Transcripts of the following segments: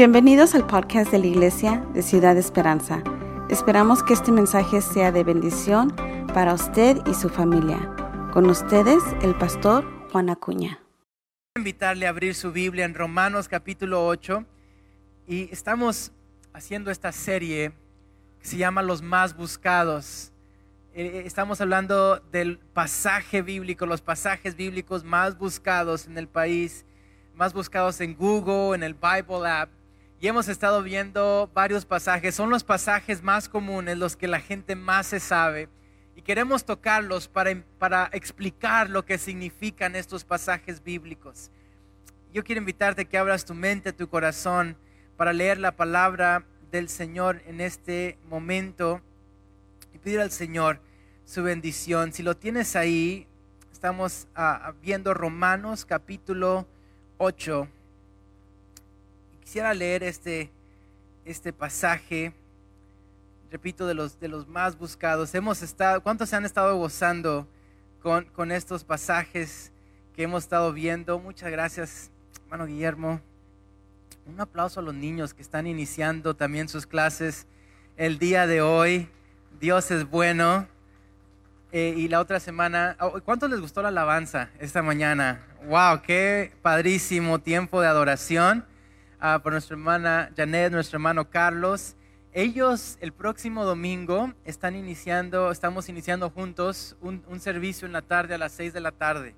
Bienvenidos al podcast de la Iglesia de Ciudad Esperanza. Esperamos que este mensaje sea de bendición para usted y su familia. Con ustedes, el pastor Juan Acuña. invitarle a abrir su Biblia en Romanos capítulo 8 y estamos haciendo esta serie que se llama Los más buscados. Eh, estamos hablando del pasaje bíblico, los pasajes bíblicos más buscados en el país, más buscados en Google, en el Bible app y hemos estado viendo varios pasajes. Son los pasajes más comunes, los que la gente más se sabe. Y queremos tocarlos para, para explicar lo que significan estos pasajes bíblicos. Yo quiero invitarte a que abras tu mente, tu corazón, para leer la palabra del Señor en este momento y pedir al Señor su bendición. Si lo tienes ahí, estamos ah, viendo Romanos capítulo 8 quisiera leer este, este pasaje, repito, de los, de los más buscados. Hemos estado, ¿Cuántos se han estado gozando con, con estos pasajes que hemos estado viendo? Muchas gracias, hermano Guillermo. Un aplauso a los niños que están iniciando también sus clases el día de hoy. Dios es bueno. Eh, y la otra semana, oh, ¿cuántos les gustó la alabanza esta mañana? ¡Wow! ¡Qué padrísimo tiempo de adoración! Por nuestra hermana Janet, nuestro hermano Carlos. Ellos el próximo domingo están iniciando, estamos iniciando juntos un, servicio en la tarde a las 6 de la tarde.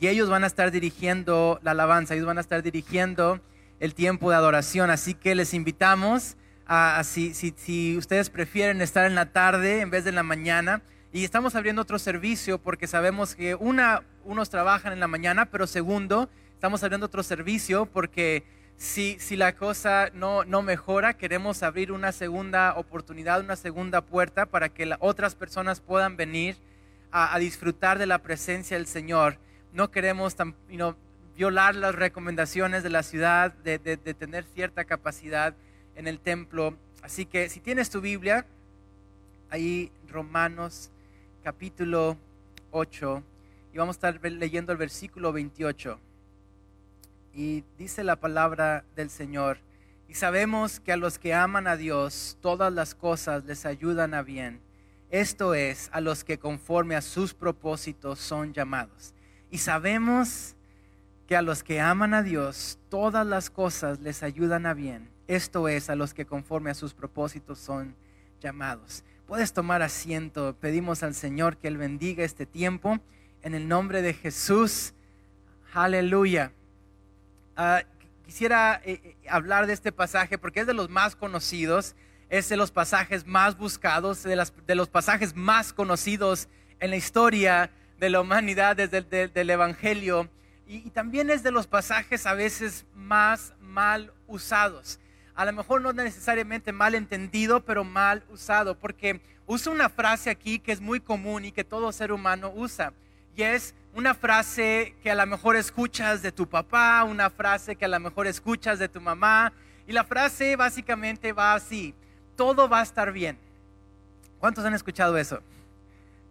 Y ellos van a estar dirigiendo la alabanza, ellos van a estar dirigiendo el tiempo de adoración. Así que les invitamos a, si, si, si ustedes prefieren estar en la tarde en vez de en la mañana. Y estamos abriendo otro servicio porque sabemos que una, unos trabajan en la mañana, pero segundo, estamos abriendo otro servicio porque si, si la cosa no, no, mejora, queremos abrir una segunda oportunidad, una segunda puerta para que otras personas puedan venir a, disfrutar de la presencia del Señor. No queremos violar las recomendaciones de la ciudad de, de, de tener cierta capacidad en el templo. Así que si tienes tu Biblia, ahí Romanos capítulo 8, y vamos a estar leyendo el versículo 28. Y dice la palabra del Señor, y sabemos que a los que aman a Dios, todas las cosas les ayudan a bien. Esto es, a los que conforme a sus propósitos son llamados. Y sabemos que a los que aman a Dios, todas las cosas les ayudan a bien. Esto es, a los que conforme a sus propósitos son llamados. Puedes tomar asiento. Pedimos al Señor que Él bendiga este tiempo. En el nombre de Jesús. Aleluya. Ah, quisiera eh, eh, hablar de este pasaje porque es de los más conocidos, es de los pasajes más buscados, de, de los pasajes más conocidos en la historia de la humanidad desde el Evangelio. Y, también es de los pasajes a veces más mal usados. A lo mejor no necesariamente mal entendido, pero mal usado, porque usa una frase aquí que es muy común y que todo ser humano usa. Y es, una frase que a lo mejor escuchas de tu papá, una frase que a lo mejor escuchas de tu mamá. Y la frase básicamente va así, todo va a estar bien. ¿Cuántos han escuchado eso?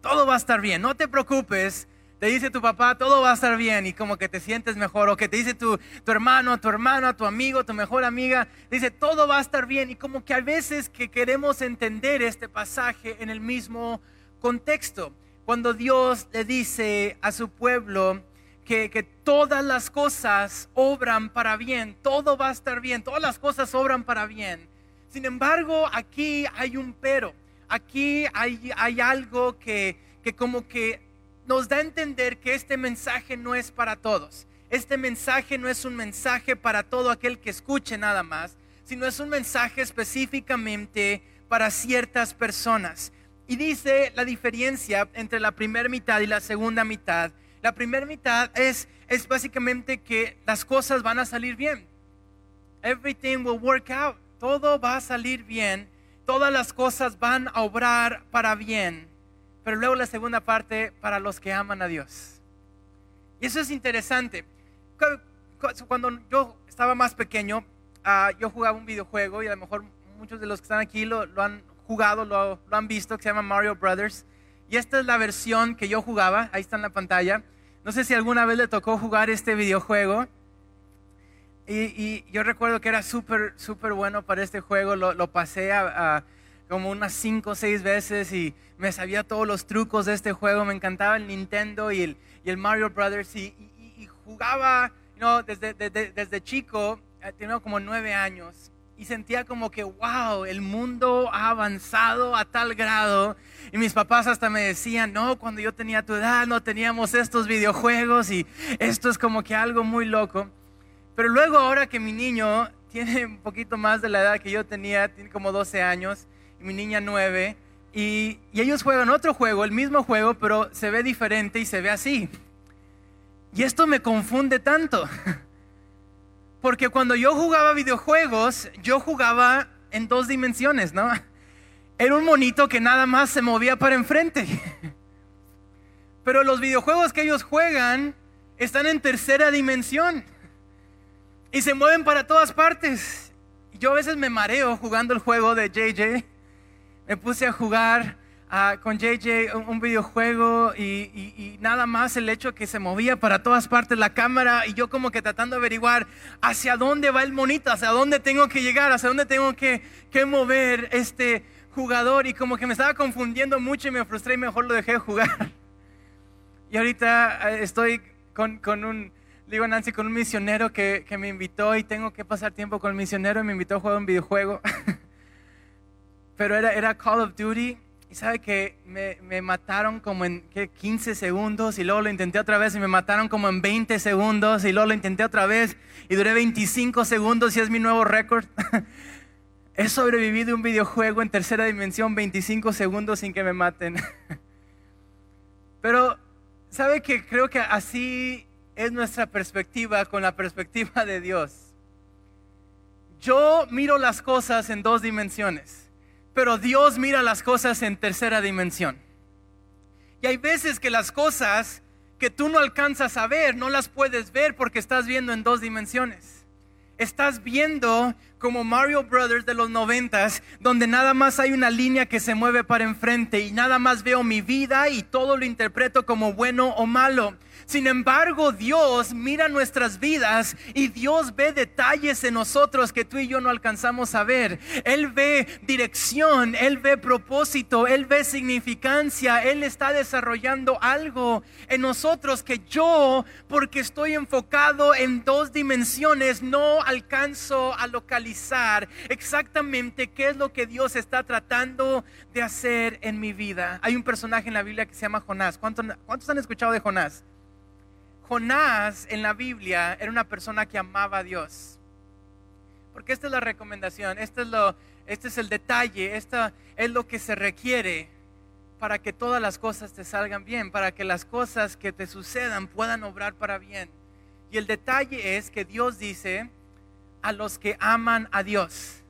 Todo va a estar bien, no te preocupes. Te dice tu papá, todo va a estar bien y como que te sientes mejor. O que te dice tu, tu hermano, tu hermana, tu amigo, tu mejor amiga, dice, todo va a estar bien. Y como que a veces que queremos entender este pasaje en el mismo contexto cuando Dios le dice a su pueblo que, que, todas las cosas obran para bien, todo va a estar bien, todas las cosas obran para bien. Sin embargo, aquí hay un pero, aquí hay, hay algo que, que como que nos da a entender que este mensaje no es para todos. Este mensaje no es un mensaje para todo aquel que escuche nada más, sino es un mensaje específicamente para ciertas personas. Y dice la diferencia entre la primera mitad y la segunda mitad. La primera mitad es, es básicamente que las cosas van a salir bien. Everything will work out. Todo va a salir bien. Todas las cosas van a obrar para bien. Pero luego la segunda parte para los que aman a Dios. Y eso es interesante. Cuando yo estaba más pequeño, ah, yo jugaba un videojuego y a lo mejor muchos de los que están aquí lo, lo han jugado, lo, han visto, que se llama Mario Brothers. Y esta es la versión que yo jugaba, ahí está en la pantalla. No sé si alguna vez le tocó jugar este videojuego. Y, yo recuerdo que era súper, súper bueno para este juego. Lo, pasé a, como unas 5 o 6 veces y me sabía todos los trucos de este juego. Me encantaba el Nintendo y el, y el Mario Brothers. Y, jugaba no, desde, desde, desde chico, eh, tenía como 9 años y sentía como que, wow, el mundo ha avanzado a tal grado. Y mis papás hasta me decían, no, cuando yo tenía tu edad no teníamos estos videojuegos y esto es como que algo muy loco. Pero luego ahora que mi niño tiene un poquito más de la edad que yo tenía, tiene como 12 años, y mi niña 9, y, y ellos juegan otro juego, el mismo juego, pero se ve diferente y se ve así. Y esto me confunde tanto. Porque cuando yo jugaba videojuegos, yo jugaba en dos dimensiones, ¿no? Era un monito que nada más se movía para enfrente. Pero los videojuegos que ellos juegan están en tercera dimensión y se mueven para todas partes. Yo a veces me mareo jugando el juego de JJ. Me puse a jugar con JJ un, videojuego y, nada más el hecho que se movía para todas partes la cámara y yo como que tratando de averiguar hacia dónde va el monito, hacia dónde tengo que llegar, hacia dónde tengo que, que mover este jugador y como que me estaba confundiendo mucho y me frustré y mejor lo dejé de jugar. Y ahorita eh, estoy con, con un, digo Nancy, con un misionero que, que me invitó y tengo que pasar tiempo con el misionero y me invitó a jugar un videojuego. Pero era, era Call of Duty y sabe que me, me mataron como en 15 segundos y luego lo intenté otra vez y me mataron como en 20 segundos y luego lo intenté otra vez y duré 25 segundos y es mi nuevo récord. He sobrevivido un videojuego en tercera dimensión 25 segundos sin que me maten. Pero, ¿sabe que creo que así es nuestra perspectiva con la perspectiva de Dios? Yo miro las cosas en dos dimensiones. Pero Dios mira las cosas en tercera dimensión. Y hay veces que las cosas que tú no alcanzas a ver, no las puedes ver porque estás viendo en dos dimensiones. Estás viendo como Mario Brothers de los noventas, donde nada más hay una línea que se mueve para enfrente y nada más veo mi vida y todo lo interpreto como bueno o malo. Sin embargo, Dios mira nuestras vidas y Dios ve detalles en nosotros que tú y yo no alcanzamos a ver. Él ve dirección, Él ve propósito, Él ve significancia, Él está desarrollando algo en nosotros que yo, porque estoy enfocado en dos dimensiones, no alcanzo a localizar exactamente qué es lo que Dios está tratando de hacer en mi vida. Hay un personaje en la Biblia que se llama Jonás. ¿Cuántos, han escuchado de Jonás? Jonás en la Biblia era una persona que amaba a Dios. Porque esta es la recomendación, este es, lo, este es el detalle, esta es lo que se requiere para que todas las cosas te salgan bien, para que las cosas que te sucedan puedan obrar para bien. Y el detalle es que Dios dice a los que aman a Dios,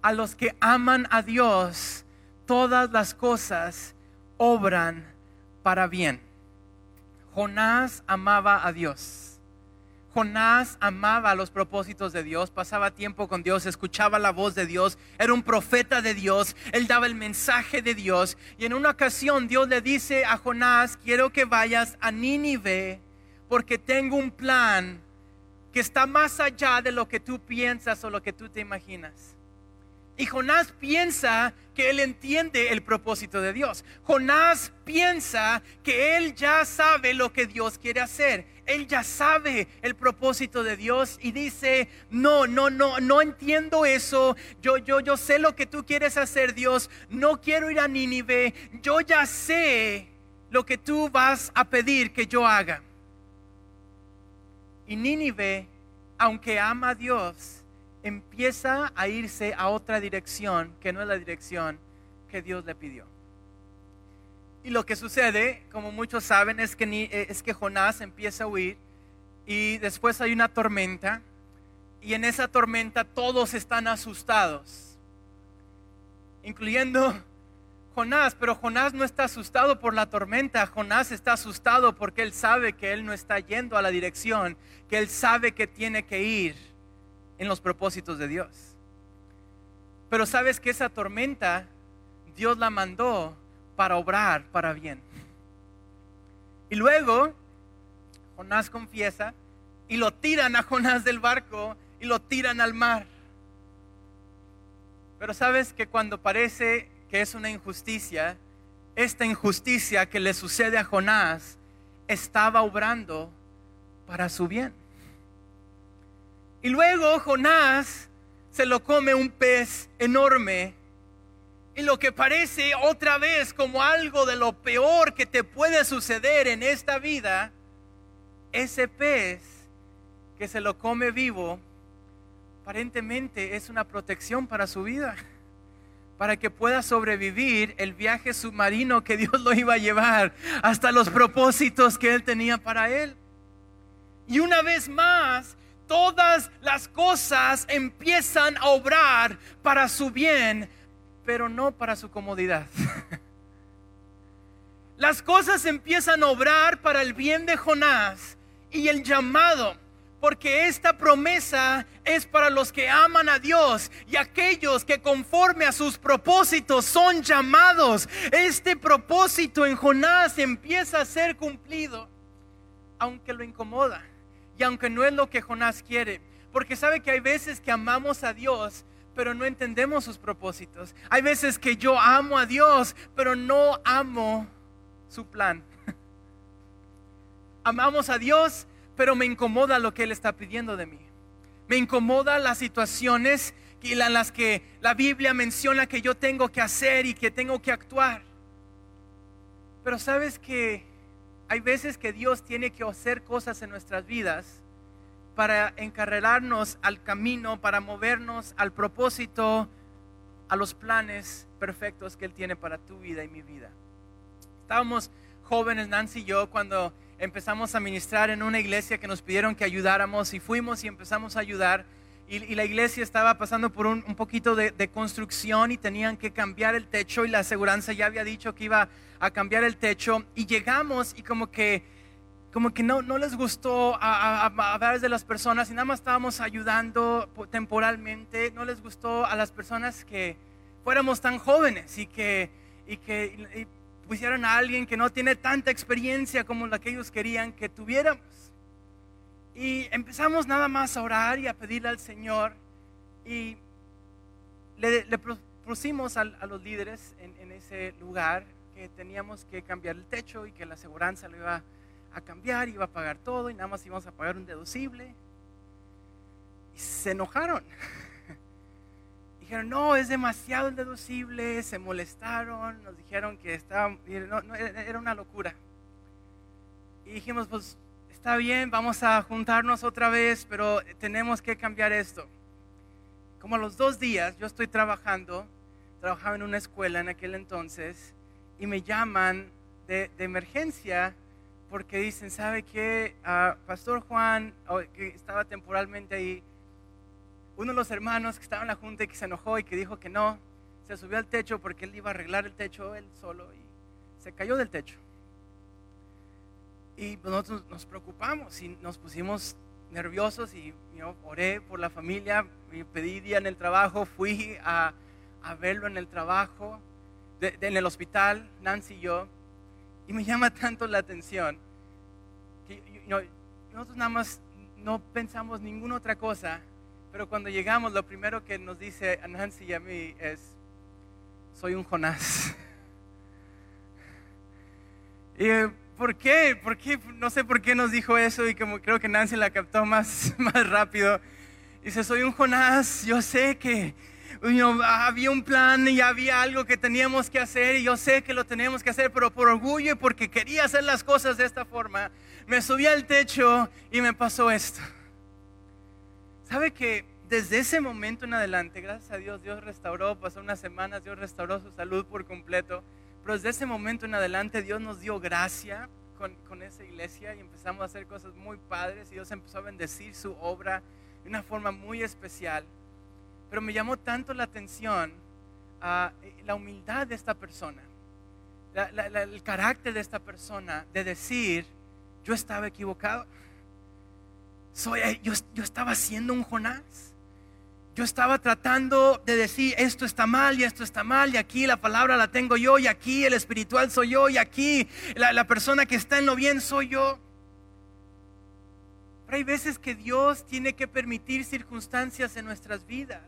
a los que aman a Dios, todas las cosas obran para bien. Jonás amaba a Dios. Jonás amaba los propósitos de Dios, pasaba tiempo con Dios, escuchaba la voz de Dios, era un profeta de Dios, él daba el mensaje de Dios. Y en una ocasión Dios le dice a Jonás, quiero que vayas a Nínive porque tengo un plan que está más allá de lo que tú piensas o lo que tú te imaginas. Y Jonás piensa que él entiende el propósito de Dios. Jonás piensa que él ya sabe lo que Dios quiere hacer. Él ya sabe el propósito de Dios y dice, "No, no, no, no entiendo eso. Yo yo yo sé lo que tú quieres hacer, Dios. No quiero ir a Nínive. Yo ya sé lo que tú vas a pedir que yo haga." Y Nínive, aunque ama a Dios, empieza a irse a otra dirección que no es la dirección que Dios le pidió. Y lo que sucede, como muchos saben, es que, eh, es que Jonás empieza a huir y después hay una tormenta y en esa tormenta todos están asustados, incluyendo Jonás, pero Jonás no está asustado por la tormenta, Jonás está asustado porque él sabe que él no está yendo a la dirección, que él sabe que tiene que ir en los propósitos de Dios. Pero sabes que esa tormenta Dios la mandó para obrar para bien. Y luego Jonás confiesa y lo tiran a Jonás del barco y lo tiran al mar. Pero sabes que cuando parece que es una injusticia, esta injusticia que le sucede a Jonás estaba obrando para su bien. Y luego Jonás se lo come un pez enorme. Y lo que parece otra vez como algo de lo peor que te puede suceder en esta vida, ese pez que se lo come vivo, aparentemente es una protección para su vida, para que pueda sobrevivir el viaje submarino que Dios lo iba a llevar hasta los propósitos que él tenía para él. Y una vez más, todas las cosas empiezan a obrar para su bien, pero no para su comodidad. Las cosas empiezan a obrar para el bien de Jonás y el llamado, porque esta promesa es para los que aman a Dios y aquellos que conforme a sus propósitos son llamados. Este propósito en Jonás empieza a ser cumplido, aunque lo incomoda y aunque no es lo que Jonás quiere, porque sabe que hay veces que amamos a Dios, pero no entendemos sus propósitos. Hay veces que yo amo a Dios, pero no amo su plan. Amamos a Dios, pero me incomoda lo que Él está pidiendo de mí. Me incomoda las situaciones en las que la Biblia menciona que yo tengo que hacer y que tengo que actuar. Pero sabes que hay veces que Dios tiene que hacer cosas en nuestras vidas para encarrelarnos al camino, para movernos al propósito, a los planes perfectos que Él tiene para tu vida y mi vida. Estábamos jóvenes, Nancy y yo, cuando empezamos a ministrar en una iglesia que nos pidieron que ayudáramos y fuimos y empezamos a ayudar. Y, la iglesia estaba pasando por un, poquito de, construcción y tenían que cambiar el techo y la aseguranza ya había dicho que iba a cambiar el techo y llegamos y como que como que no, no les gustó a, a, a de las personas y nada más estábamos ayudando temporalmente, no les gustó a las personas que fuéramos tan jóvenes y que, y que pusieran a alguien que no tiene tanta experiencia como la que ellos querían que tuviéramos. Y empezamos nada más a orar y a pedirle al Señor y le, le propusimos a, a, los líderes en, en ese lugar que teníamos que cambiar el techo y que la aseguranza lo iba a cambiar, iba a pagar todo y nada más íbamos a pagar un deducible. Y se enojaron. Dijeron, no, es demasiado el deducible, se molestaron, nos dijeron que estaba, era una locura. Y dijimos, pues está bien, vamos a juntarnos otra vez, pero tenemos que cambiar esto. Como a los dos días, yo estoy trabajando, trabajaba en una escuela en aquel entonces, y me llaman de, emergencia porque dicen, ¿sabe qué? Pastor Juan, que estaba temporalmente ahí, uno de los hermanos que estaba en la junta y que se enojó y que dijo que no, se subió al techo porque él iba a arreglar el techo él solo y se cayó del techo. Y nosotros nos preocupamos y nos pusimos nerviosos y yo oré por la familia, y pedí día en el trabajo, fui a, a verlo en el trabajo, en el hospital, Nancy y yo, y me llama tanto la atención que nosotros nada más no pensamos ninguna otra cosa, pero cuando llegamos lo primero que nos dice a Nancy y a mí es, soy un Jonás. y, ¿Por qué? ¿Por qué? No sé por qué nos dijo eso y como creo que Nancy la captó más, más rápido. Dice, soy un Jonás, yo sé que había un plan y había algo que teníamos que hacer y yo sé que lo teníamos que hacer, pero por orgullo y porque quería hacer las cosas de esta forma, me subí al techo y me pasó esto. ¿Sabe que desde ese momento en adelante, gracias a Dios, Dios restauró, pasó unas semanas, Dios restauró su salud por completo, pero desde ese momento en adelante Dios nos dio gracia con, con esa iglesia y empezamos a hacer cosas muy padres y Dios empezó a bendecir su obra de una forma muy especial. Pero me llamó tanto la atención eh, la humildad de esta persona, el carácter de esta persona de decir, yo estaba equivocado. Soy, yo, yo estaba siendo un Jonás. Yo estaba tratando de decir, esto está mal y esto está mal, y aquí la palabra la tengo yo, y aquí el espiritual soy yo, y aquí la, la persona que está en lo bien soy yo. Pero hay veces que Dios tiene que permitir circunstancias en nuestras vidas.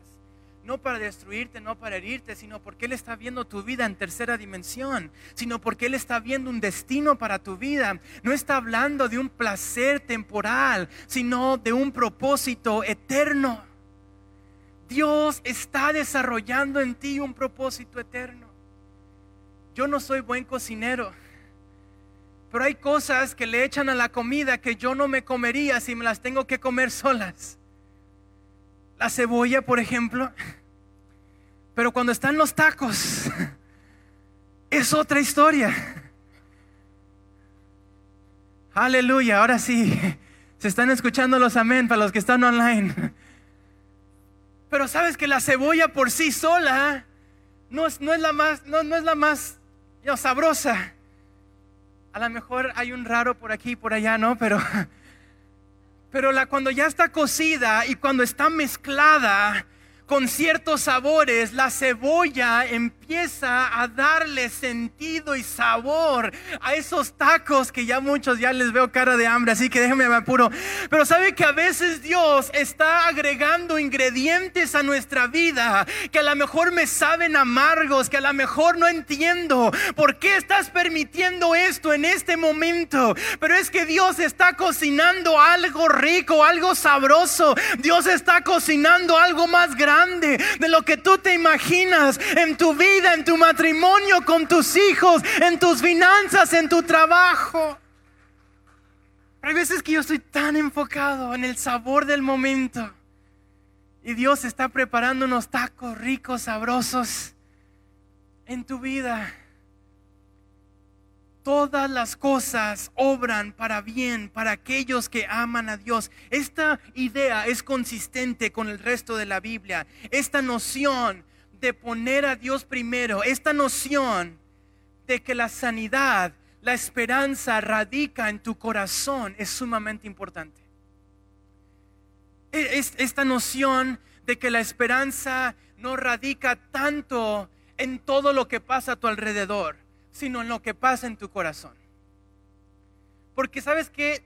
No para destruirte, no para herirte, sino porque Él está viendo tu vida en tercera dimensión, sino porque Él está viendo un destino para tu vida. No está hablando de un placer temporal, sino de un propósito eterno. Dios está desarrollando en ti un propósito eterno. Yo no soy buen cocinero, pero hay cosas que le echan a la comida que yo no me comería si me las tengo que comer solas. La cebolla, por ejemplo. Pero cuando están los tacos, es otra historia. Aleluya, ahora sí. Se están escuchando los amén para los que están online. Pero sabes que la cebolla por sí sola no es, no es la más, no, no es la más sabrosa. A lo mejor hay un raro por aquí y por allá, ¿no? Pero, pero la, cuando ya está cocida y cuando está mezclada, con ciertos sabores, la cebolla empieza a darle sentido y sabor a esos tacos que ya muchos ya les veo cara de hambre, así que déjenme me apuro. Pero sabe que a veces Dios está agregando ingredientes a nuestra vida que a lo mejor me saben amargos, que a lo mejor no entiendo por qué estás permitiendo esto en este momento. Pero es que Dios está cocinando algo rico, algo sabroso. Dios está cocinando algo más grande de lo que tú te imaginas en tu vida, en tu matrimonio, con tus hijos, en tus finanzas, en tu trabajo. hay veces que yo estoy tan enfocado en el sabor del momento. Y Dios está preparando unos tacos ricos, sabrosos en tu vida todas las cosas obran para bien para aquellos que aman a Dios. Esta idea es consistente con el resto de la Biblia. Esta noción de poner a Dios primero, esta noción de que la sanidad, la esperanza radica en tu corazón es sumamente importante. E, esta noción de que la esperanza no radica tanto en todo lo que pasa a tu alrededor sino en lo que pasa en tu corazón. Porque sabes que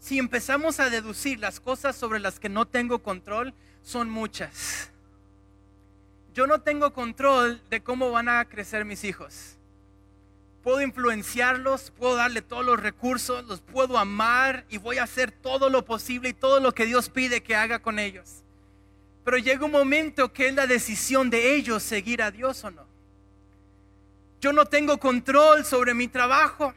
si empezamos a deducir las cosas sobre las que no tengo control, son muchas. Yo no tengo control de cómo van a crecer mis hijos. Puedo influenciarlos, puedo darle todos los recursos, los puedo amar y voy a hacer todo lo posible y todo lo que Dios pide que haga con ellos. Pero llega un momento que es la decisión de ellos seguir a Dios o no. Yo no tengo control sobre mi trabajo.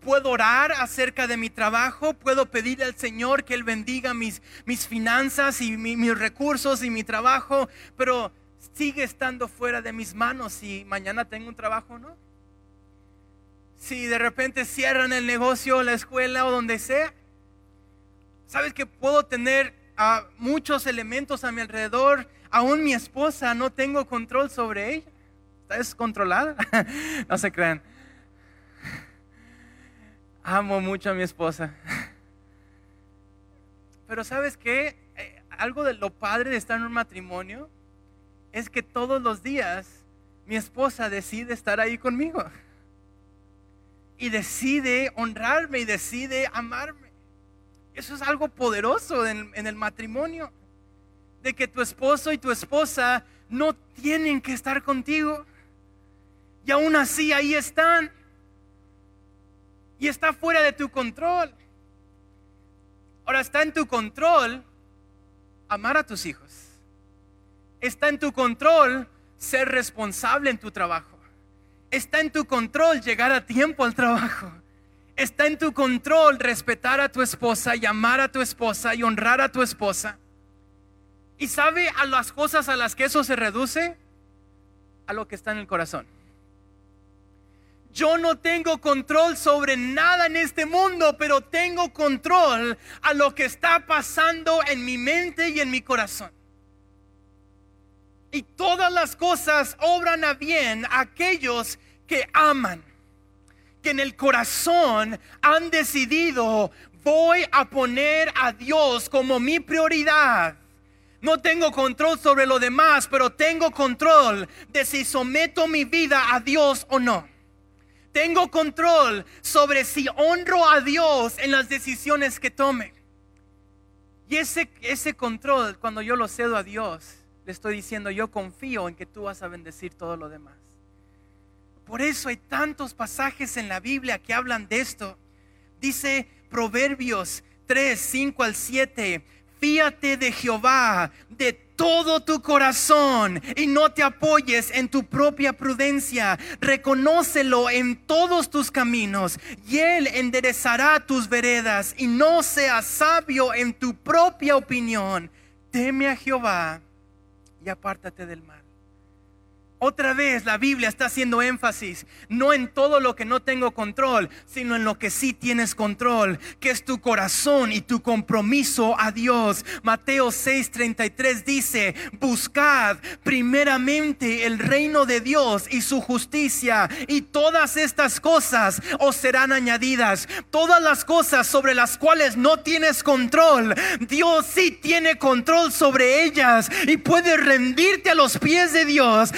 Puedo orar acerca de mi trabajo, puedo pedir al Señor que Él bendiga mis, mis finanzas y mis recursos y mi trabajo, pero sigue estando fuera de mis manos si mañana tengo un trabajo o no. Si de repente cierran el negocio, la escuela o donde sea. Sabes que puedo tener ah, muchos elementos a mi alrededor, aún mi esposa, no tengo control sobre ella está descontrolada. no se crean. Amo mucho a mi esposa. Pero sabes qué? Eh, algo de lo padre de estar en un matrimonio es que todos los días mi esposa decide estar ahí conmigo. Y decide honrarme y decide amarme. Eso es algo poderoso en, en el matrimonio. De que tu esposo y tu esposa no tienen que estar contigo y aún así ahí están. Y está fuera de tu control. Ahora está en tu control amar a tus hijos. Está en tu control ser responsable en tu trabajo. Está en tu control llegar a tiempo al trabajo. Está en tu control respetar a tu esposa y amar a tu esposa y honrar a tu esposa. ¿Y sabe a las cosas a las que eso se reduce? A lo que está en el corazón. Yo no tengo control sobre nada en este mundo, pero tengo control a lo que está pasando en mi mente y en mi corazón. Y todas las cosas obran a bien a aquellos que aman, que en el corazón han decidido, voy a poner a Dios como mi prioridad. No tengo control sobre lo demás, pero tengo control de si someto mi vida a Dios o no tengo control sobre si honro a Dios en las decisiones que tome. Y ese, ese control, cuando yo lo cedo a Dios, le estoy diciendo, yo confío en que tú vas a bendecir todo lo demás. Por eso hay tantos pasajes en la Biblia que hablan de esto. Dice Proverbios 3, 5 al 7, fíate de Jehová de todo tu corazón y no te apoyes en tu propia prudencia. Reconócelo en todos tus caminos y Él enderezará tus veredas y no seas sabio en tu propia opinión. Teme a Jehová y apártate del mal. Otra vez la Biblia está haciendo énfasis, no en todo lo que no tengo control, sino en lo que sí tienes control, que es tu corazón y tu compromiso a Dios. Mateo 6:33 dice, buscad primeramente el reino de Dios y su justicia, y todas estas cosas os serán añadidas. Todas las cosas sobre las cuales no tienes control, Dios sí tiene control sobre ellas y puedes rendirte a los pies de Dios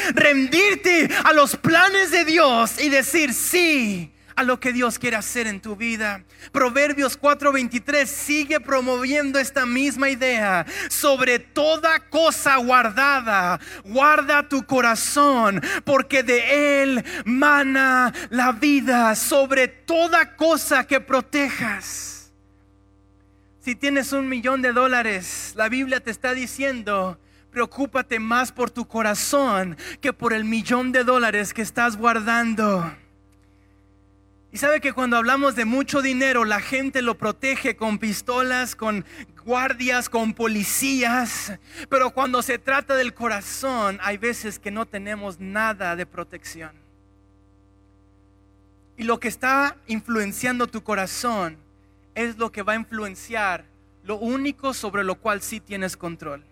a los planes de Dios y decir sí a lo que Dios quiere hacer en tu vida. Proverbios 4:23 sigue promoviendo esta misma idea. Sobre toda cosa guardada, guarda tu corazón, porque de él mana la vida. Sobre toda cosa que protejas. Si tienes un millón de dólares, la Biblia te está diciendo, preocúpate más por tu corazón que por el millón de dólares que estás guardando. Y sabe que cuando hablamos de mucho dinero, la gente lo protege con pistolas, con guardias, con policías. Pero cuando se trata del corazón, hay veces que no tenemos nada de protección. Y lo que está influenciando tu corazón es lo que va a influenciar lo único sobre lo cual sí tienes control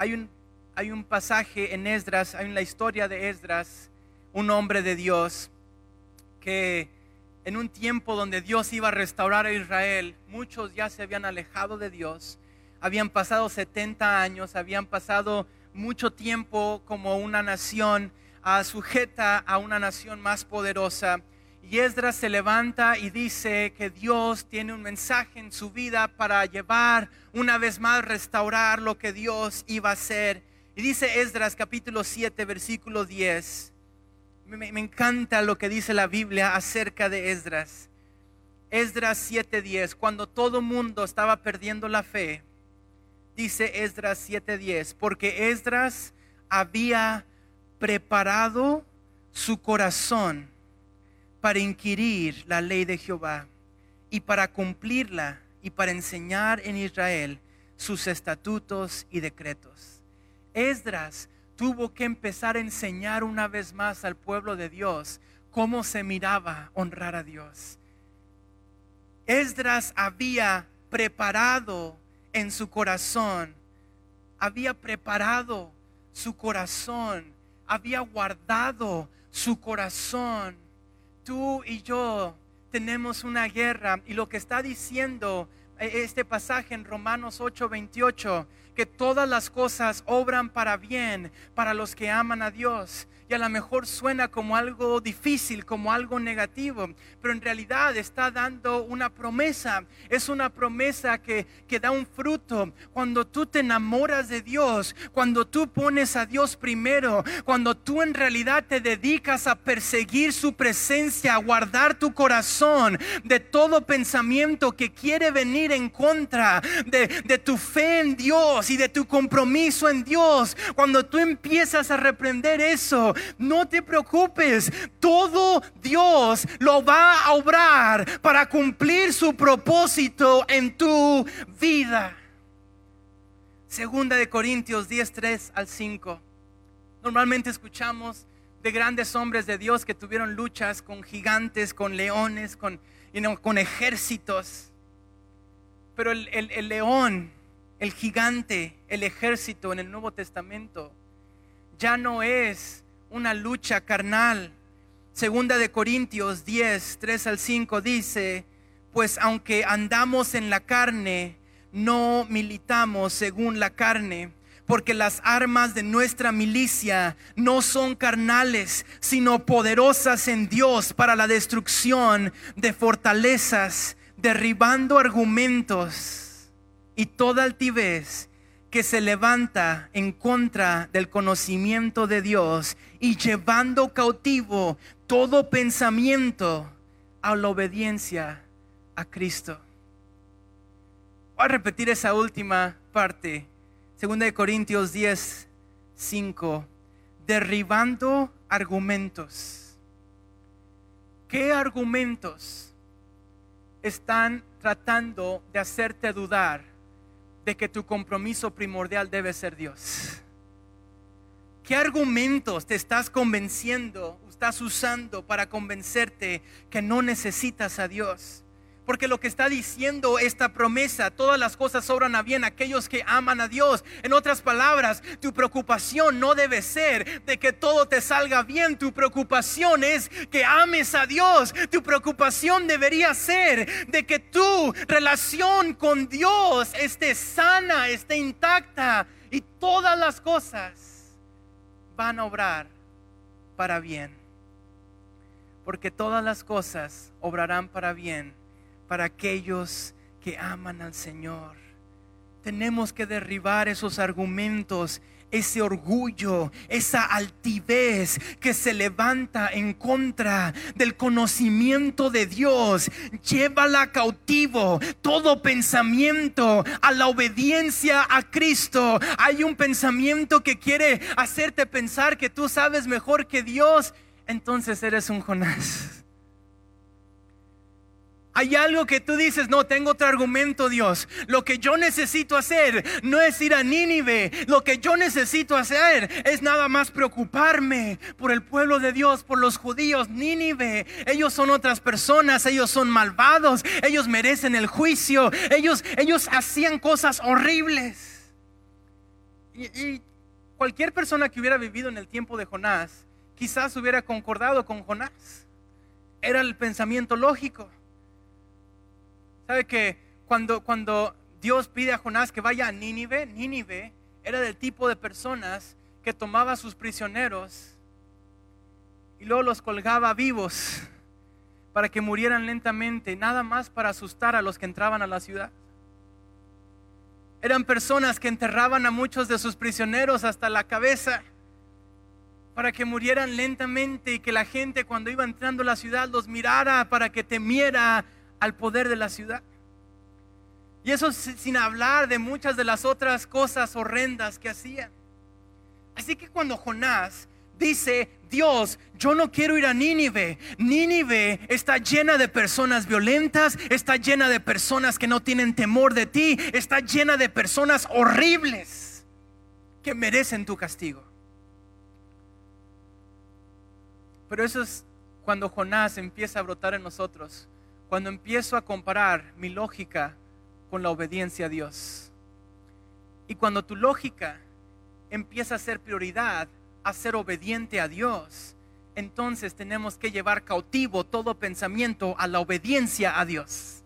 hay un, hay un pasaje en Esdras, hay la historia de Esdras, un hombre de Dios, que en un tiempo donde Dios iba a restaurar a Israel, muchos ya se habían alejado de Dios, habían pasado 70 años, habían pasado mucho tiempo como una nación uh, sujeta a una nación más poderosa. Y Esdras se levanta y dice que Dios tiene un mensaje en su vida para llevar una vez más, restaurar lo que Dios iba a hacer. Y dice Esdras capítulo 7, versículo 10. Me, me encanta lo que dice la Biblia acerca de Esdras. Esdras 7:10, cuando todo mundo estaba perdiendo la fe, dice Esdras 7:10, porque Esdras había preparado su corazón para inquirir la ley de Jehová y para cumplirla y para enseñar en Israel sus estatutos y decretos. Esdras tuvo que empezar a enseñar una vez más al pueblo de Dios cómo se miraba honrar a Dios. Esdras había preparado en su corazón, había preparado su corazón, había guardado su corazón tú y yo tenemos una guerra. Y lo que está diciendo eh, este pasaje en Romanos 8:28, que todas las cosas obran para bien para los que aman a Dios y a lo mejor suena como algo difícil, como algo negativo, pero en realidad está dando una promesa. Es una promesa que, que da un fruto. Cuando tú te enamoras de Dios, cuando tú pones a Dios primero, cuando tú en realidad te dedicas a perseguir su presencia, a guardar tu corazón de todo pensamiento que quiere venir en contra de, de tu fe en Dios y de tu compromiso en Dios, cuando tú empiezas a reprender eso, no te preocupes, todo Dios lo va a obrar para cumplir su propósito en tu vida. Segunda de Corintios 10, 3 al 5. Normalmente escuchamos de grandes hombres de Dios que tuvieron luchas con gigantes, con leones, con, con ejércitos. Pero el león, el gigante, el ejército en el Nuevo Testamento ya no es una lucha carnal. Segunda de Corintios 10, 3 al 5 dice, pues aunque andamos en la carne, no militamos según la carne, porque las armas de nuestra milicia no son carnales, sino poderosas en Dios para la destrucción de fortalezas, derribando argumentos y toda altivez que se levanta en contra del conocimiento de Dios y llevando cautivo todo pensamiento a la obediencia a Cristo. Voy a repetir esa última parte. Segunda de Corintios 10, 5. Derribando argumentos. ¿Qué argumentos están tratando de hacerte dudar de que tu compromiso primordial debe ser Dios? ¿Qué argumentos te estás convenciendo, estás usando para convencerte que no necesitas a Dios? Porque lo que está diciendo esta promesa, todas las cosas sobran a bien aquellos que aman a Dios. En otras palabras, tu preocupación no debe ser de que todo te salga bien. Tu preocupación es que ames a Dios. Tu preocupación debería ser de que tu relación con Dios esté sana, esté intacta. Y todas las cosas van a obrar para bien. Porque todas las cosas obrarán para bien para aquellos que aman al Señor. Tenemos que derribar esos argumentos, ese orgullo, esa altivez que se levanta en contra del conocimiento de Dios. Llévala cautivo todo pensamiento a la obediencia a Cristo. Hay un pensamiento que quiere hacerte pensar que tú sabes mejor que Dios. Entonces eres un Jonás. Hay algo que tú dices, no, tengo otro argumento, Dios. Lo que yo necesito hacer no es ir a Nínive. Lo que yo necesito hacer es nada más preocuparme por el pueblo de Dios, por los judíos. Nínive, ellos son otras personas, ellos son malvados, ellos merecen el juicio, ellos, ellos hacían cosas horribles. Y, y cualquier persona que hubiera vivido en el tiempo de Jonás, quizás hubiera concordado con Jonás. Era el pensamiento lógico. ¿Sabe que cuando, cuando Dios pide a Jonás que vaya a Nínive, Nínive era del tipo de personas que tomaba a sus prisioneros y luego los colgaba vivos para que murieran lentamente, nada más para asustar a los que entraban a la ciudad. Eran personas que enterraban a muchos de sus prisioneros hasta la cabeza para que murieran lentamente y que la gente cuando iba entrando a la ciudad los mirara para que temiera al poder de la ciudad. Y eso sin hablar de muchas de las otras cosas horrendas que hacían. Así que cuando Jonás dice, Dios, yo no quiero ir a Nínive. Nínive está llena de personas violentas, está llena de personas que no tienen temor de ti, está llena de personas horribles que merecen tu castigo. Pero eso es cuando Jonás empieza a brotar en nosotros cuando empiezo a comparar mi lógica con la obediencia a Dios. Y cuando tu lógica empieza a ser prioridad a ser obediente a Dios, entonces tenemos que llevar cautivo todo pensamiento a la obediencia a Dios.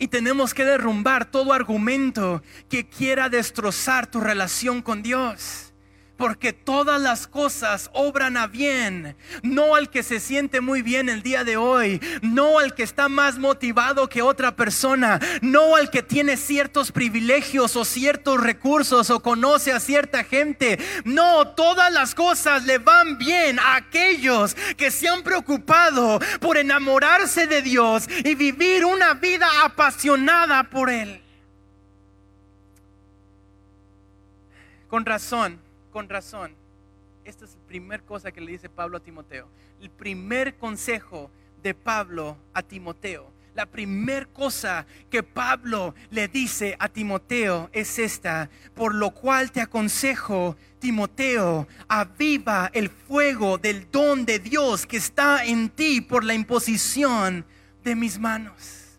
Y tenemos que derrumbar todo argumento que quiera destrozar tu relación con Dios porque todas las cosas obran a bien, no al que se siente muy bien el día de hoy, no al que está más motivado que otra persona, no al que tiene ciertos privilegios o ciertos recursos o conoce a cierta gente, no, todas las cosas le van bien a aquellos que se han preocupado por enamorarse de Dios y vivir una vida apasionada por Él. Con razón con razón. Esta es la primera cosa que le dice Pablo a Timoteo. El primer consejo de Pablo a Timoteo. La primera cosa que Pablo le dice a Timoteo es esta, por lo cual te aconsejo, Timoteo, aviva el fuego del don de Dios que está en ti por la imposición de mis manos.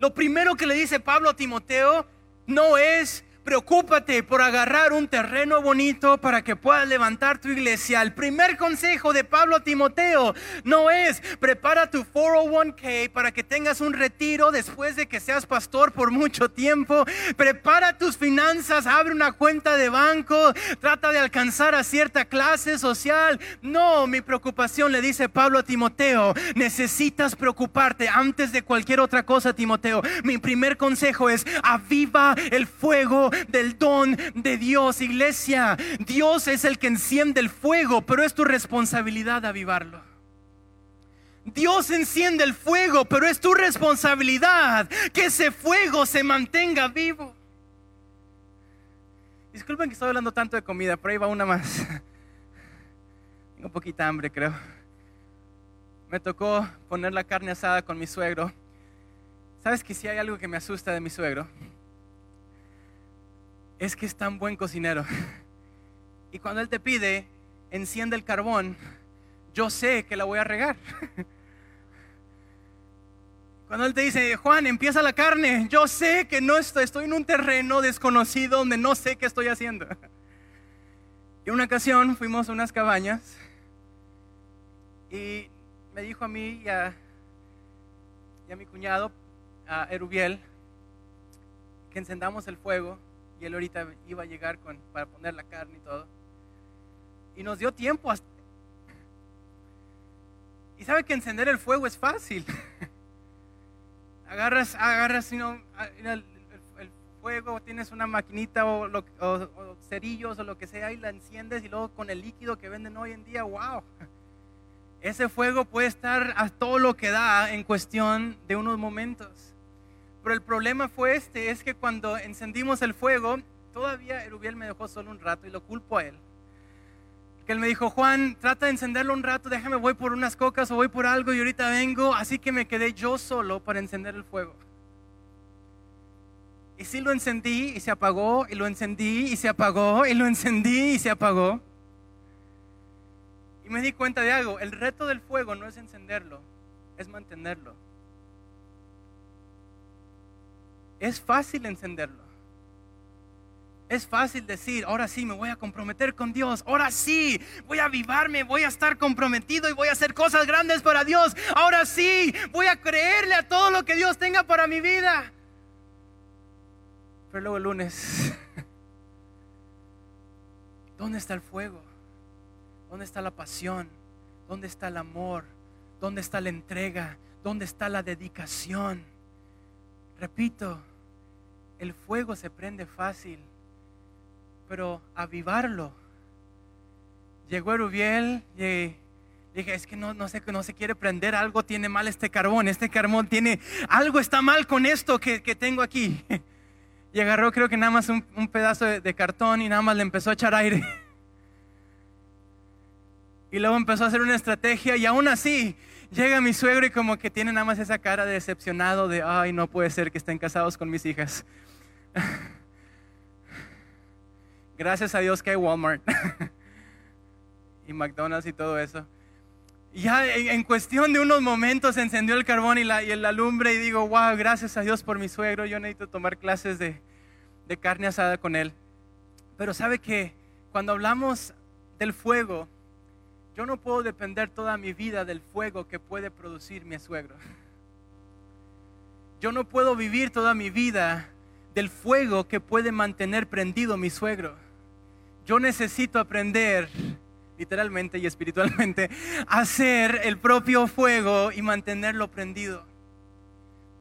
Lo primero que le dice Pablo a Timoteo no es preocúpate por agarrar un terreno bonito para que puedas levantar tu iglesia. El primer consejo de Pablo a Timoteo no es prepara tu 401k para que tengas un retiro después de que seas pastor por mucho tiempo. Prepara tus finanzas, abre una cuenta de banco, trata de alcanzar a cierta clase social. No, mi preocupación le dice Pablo a Timoteo, necesitas preocuparte antes de cualquier otra cosa, Timoteo. Mi primer consejo es aviva el fuego del don de Dios, iglesia. Dios es el que enciende el fuego, pero es tu responsabilidad avivarlo. Dios enciende el fuego, pero es tu responsabilidad que ese fuego se mantenga vivo. Disculpen que estoy hablando tanto de comida, pero ahí va una más. Tengo poquita hambre, creo. Me tocó poner la carne asada con mi suegro. ¿Sabes que si hay algo que me asusta de mi suegro? Es que es tan buen cocinero. Y cuando Él te pide, enciende el carbón, yo sé que la voy a regar. Cuando Él te dice, Juan, empieza la carne, yo sé que no estoy, estoy en un terreno desconocido donde no sé qué estoy haciendo. Y una ocasión fuimos a unas cabañas y me dijo a mí y a, y a mi cuñado, a Erubiel, que encendamos el fuego y él ahorita iba a llegar para poner la carne y todo. Y nos dio tiempo hasta... Y sabe que encender el fuego es fácil. agarras, agarras el, fuego, tienes una maquinita o, o, cerillos o lo que sea y la enciendes y luego con el líquido que venden hoy en día, wow. Ese fuego puede estar a todo lo que da en cuestión de unos momentos. Pero el problema fue este, es que cuando encendimos el fuego, todavía Erubiel me dejó solo un rato y lo culpo a él. Que él me dijo, Juan, trata de encenderlo un rato, déjame, voy por unas cocas o voy por algo y ahorita vengo. Así que me quedé yo solo para encender el fuego. Y sí lo encendí y se apagó, y lo encendí y se apagó, y lo encendí y se apagó. Y me di cuenta de algo, el reto del fuego no es encenderlo, es mantenerlo. Es fácil encenderlo. Es fácil decir, ahora sí me voy a comprometer con Dios, ahora sí voy a avivarme, voy a estar comprometido y voy a hacer cosas grandes para Dios, ahora sí voy a creerle a todo lo que Dios tenga para mi vida. Pero luego el lunes, ¿dónde está el fuego? ¿Dónde está la pasión? ¿Dónde está el amor? ¿Dónde está la entrega? ¿Dónde está la dedicación? Repito, el fuego se prende fácil, pero avivarlo. Llegó Erubiel y dije, es que no, no, sé, no se quiere prender, algo tiene mal este carbón, este carbón tiene, algo está mal con esto que, tengo aquí. Y agarró creo que nada más un, pedazo de, de, cartón y nada más le empezó a echar aire. Y luego empezó a hacer una estrategia y aún así llega mi suegro y como que tiene nada más esa cara de decepcionado de, ay, no puede ser que estén casados con mis hijas. Gracias a Dios que hay Walmart y McDonald's y todo eso. ya en, cuestión de unos momentos encendió el carbón y la, y lumbre y digo, wow, gracias a Dios por mi suegro, yo necesito tomar clases de carne asada con él. Pero sabe que cuando hablamos del fuego, yo no puedo depender toda mi vida del fuego que puede producir mi suegro. Yo no puedo vivir toda mi vida del fuego que puede mantener prendido mi suegro. Yo necesito aprender, literalmente y espiritualmente, a hacer el propio fuego y mantenerlo prendido.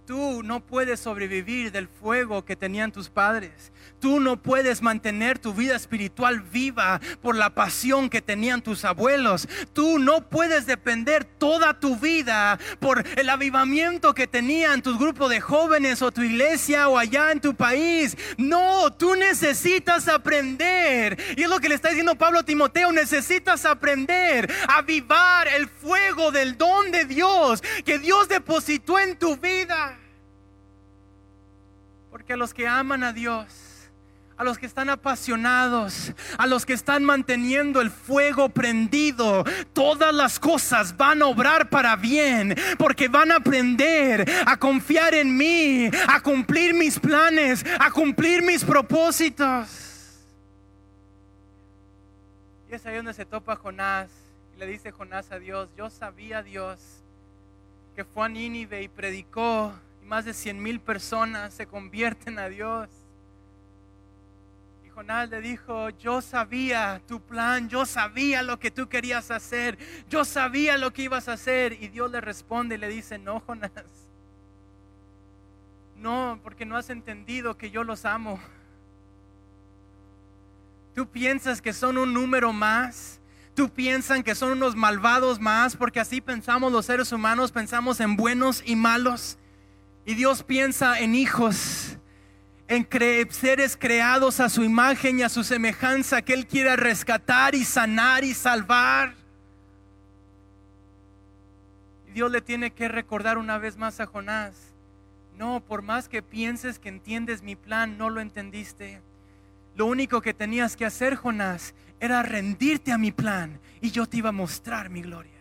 Tú no puedes sobrevivir del fuego que tenían tus padres. Tú no puedes mantener tu vida espiritual viva por la pasión que tenían tus abuelos. Tú no puedes depender toda tu vida por el avivamiento que tenían tus grupos de jóvenes o tu iglesia o allá en tu país. No, tú necesitas aprender. Y es lo que le está diciendo Pablo a Timoteo. Necesitas aprender a avivar el fuego del don de Dios que Dios depositó en tu vida. Porque a los que aman a Dios, a los que están apasionados, a los que están manteniendo el fuego prendido, todas las cosas van a obrar para bien, porque van a aprender a confiar en mí, a cumplir mis planes, a cumplir mis propósitos. Y es ahí donde se topa Jonás y le dice Jonás a Dios, yo sabía Dios que fue a Nínive y predicó más de cien mil personas se convierten a Dios. Jonás le dijo, yo sabía tu plan, yo sabía lo que tú querías hacer, yo sabía lo que ibas a hacer. Y Dios le responde y le dice, no, Jonás, no, porque no has entendido que yo los amo. Tú piensas que son un número más. Tú piensas que son unos malvados más, porque así pensamos los seres humanos, pensamos en buenos y malos. Y Dios piensa en hijos en seres creados a su imagen y a su semejanza que Él quiera rescatar y sanar y salvar. Y Dios le tiene que recordar una vez más a Jonás, no, por más que pienses que entiendes mi plan, no lo entendiste. Lo único que tenías que hacer, Jonás, era rendirte a mi plan y yo te iba a mostrar mi gloria.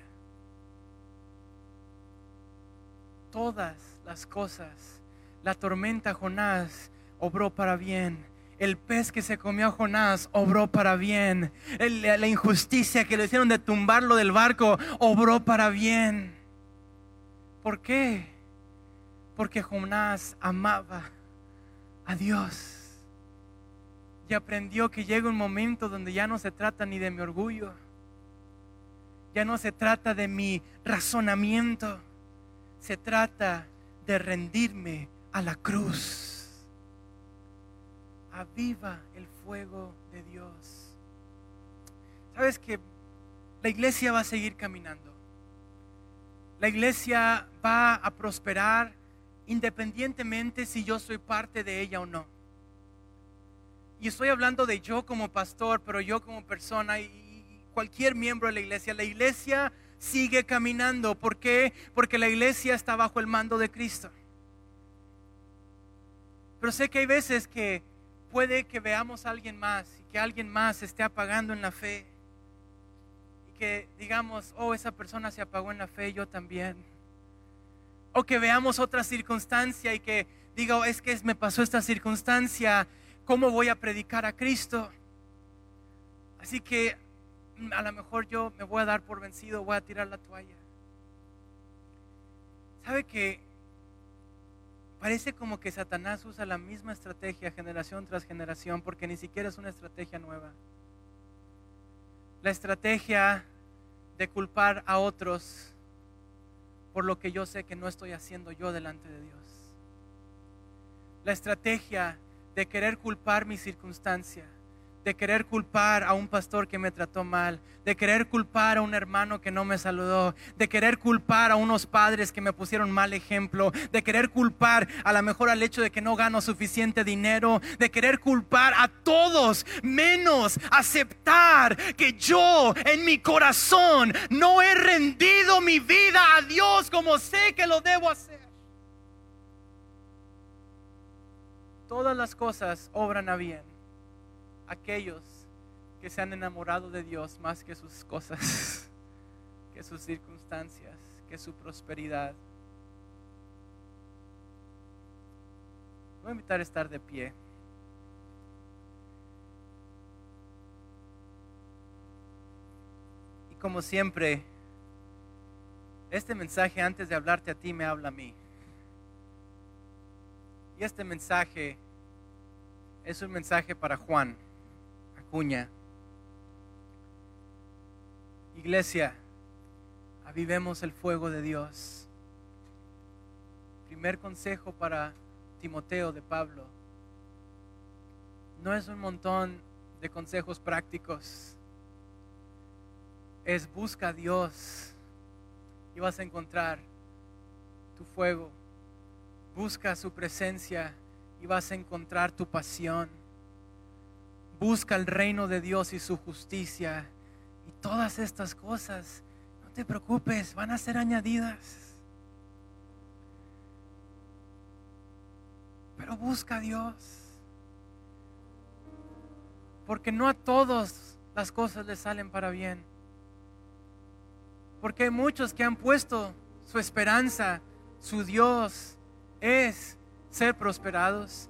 Todas las cosas, la tormenta, Jonás, obró para bien. El pez que se comió Jonás obró para bien. la injusticia que le hicieron de tumbarlo del barco obró para bien. ¿Por qué? Porque Jonás amaba a Dios. Y aprendió que llega un momento donde ya no se trata ni de mi orgullo. Ya no se trata de mi razonamiento. Se trata de rendirme a la cruz aviva el fuego de Dios. Sabes que la iglesia va a seguir caminando. La iglesia va a prosperar independientemente si yo soy parte de ella o no. Y estoy hablando de yo como pastor, pero yo como persona y cualquier miembro de la iglesia. La iglesia sigue caminando. ¿Por qué? Porque la iglesia está bajo el mando de Cristo. Pero sé que hay veces que puede que veamos a alguien más y que alguien más esté apagando en la fe. Y que digamos, oh, esa persona se apagó en la fe, yo también. O que veamos otra circunstancia y que diga, oh, es que me pasó esta circunstancia, ¿cómo voy a predicar a Cristo? Así que a lo mejor yo me voy a dar por vencido, voy a tirar la toalla. ¿Sabe que Parece como que Satanás usa la misma estrategia generación tras generación porque ni siquiera es una estrategia nueva. La estrategia de culpar a otros por lo que yo sé que no estoy haciendo yo delante de Dios. La estrategia de querer culpar mi circunstancia de querer culpar a un pastor que me trató mal, de querer culpar a un hermano que no me saludó, de querer culpar a unos padres que me pusieron mal ejemplo, de querer culpar a lo mejor al hecho de que no gano suficiente dinero, de querer culpar a todos, menos aceptar que yo en mi corazón no he rendido mi vida a Dios como sé que lo debo hacer. Todas las cosas obran a bien aquellos que se han enamorado de Dios más que sus cosas, que sus circunstancias, que su prosperidad. Voy a invitar a estar de pie. Y como siempre, este mensaje antes de hablarte a ti me habla a mí. Y este mensaje es un mensaje para Juan. Iglesia, avivemos el fuego de Dios. Primer consejo para Timoteo de Pablo. No es un montón de consejos prácticos. Es busca a Dios y vas a encontrar tu fuego. Busca su presencia y vas a encontrar tu pasión busca el reino de Dios y su justicia. Y todas estas cosas, no te preocupes, van a ser añadidas. Pero busca a Dios. Porque no a todos las cosas les salen para bien. Porque hay muchos que han puesto su esperanza, su Dios es ser prosperados.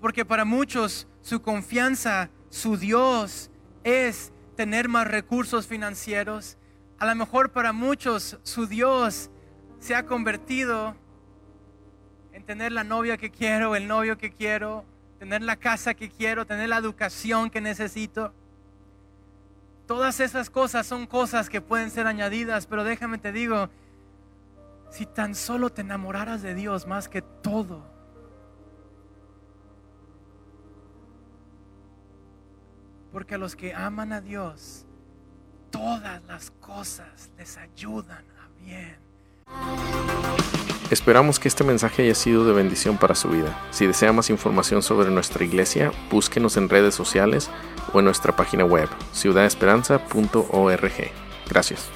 Porque para muchos su confianza, su Dios es tener más recursos financieros. A lo mejor para muchos su Dios se ha convertido en tener la novia que quiero, el novio que quiero, tener la casa que quiero, tener la educación que necesito. Todas esas cosas son cosas que pueden ser añadidas, pero déjame te digo, si tan solo te enamoraras de Dios más que todo, porque a los que aman a Dios, todas las cosas les ayudan a bien. Esperamos que este mensaje haya sido de bendición para su vida. Si desea más información sobre nuestra iglesia, búsquenos en redes sociales o en nuestra página web ciudadesperanza.org. Gracias.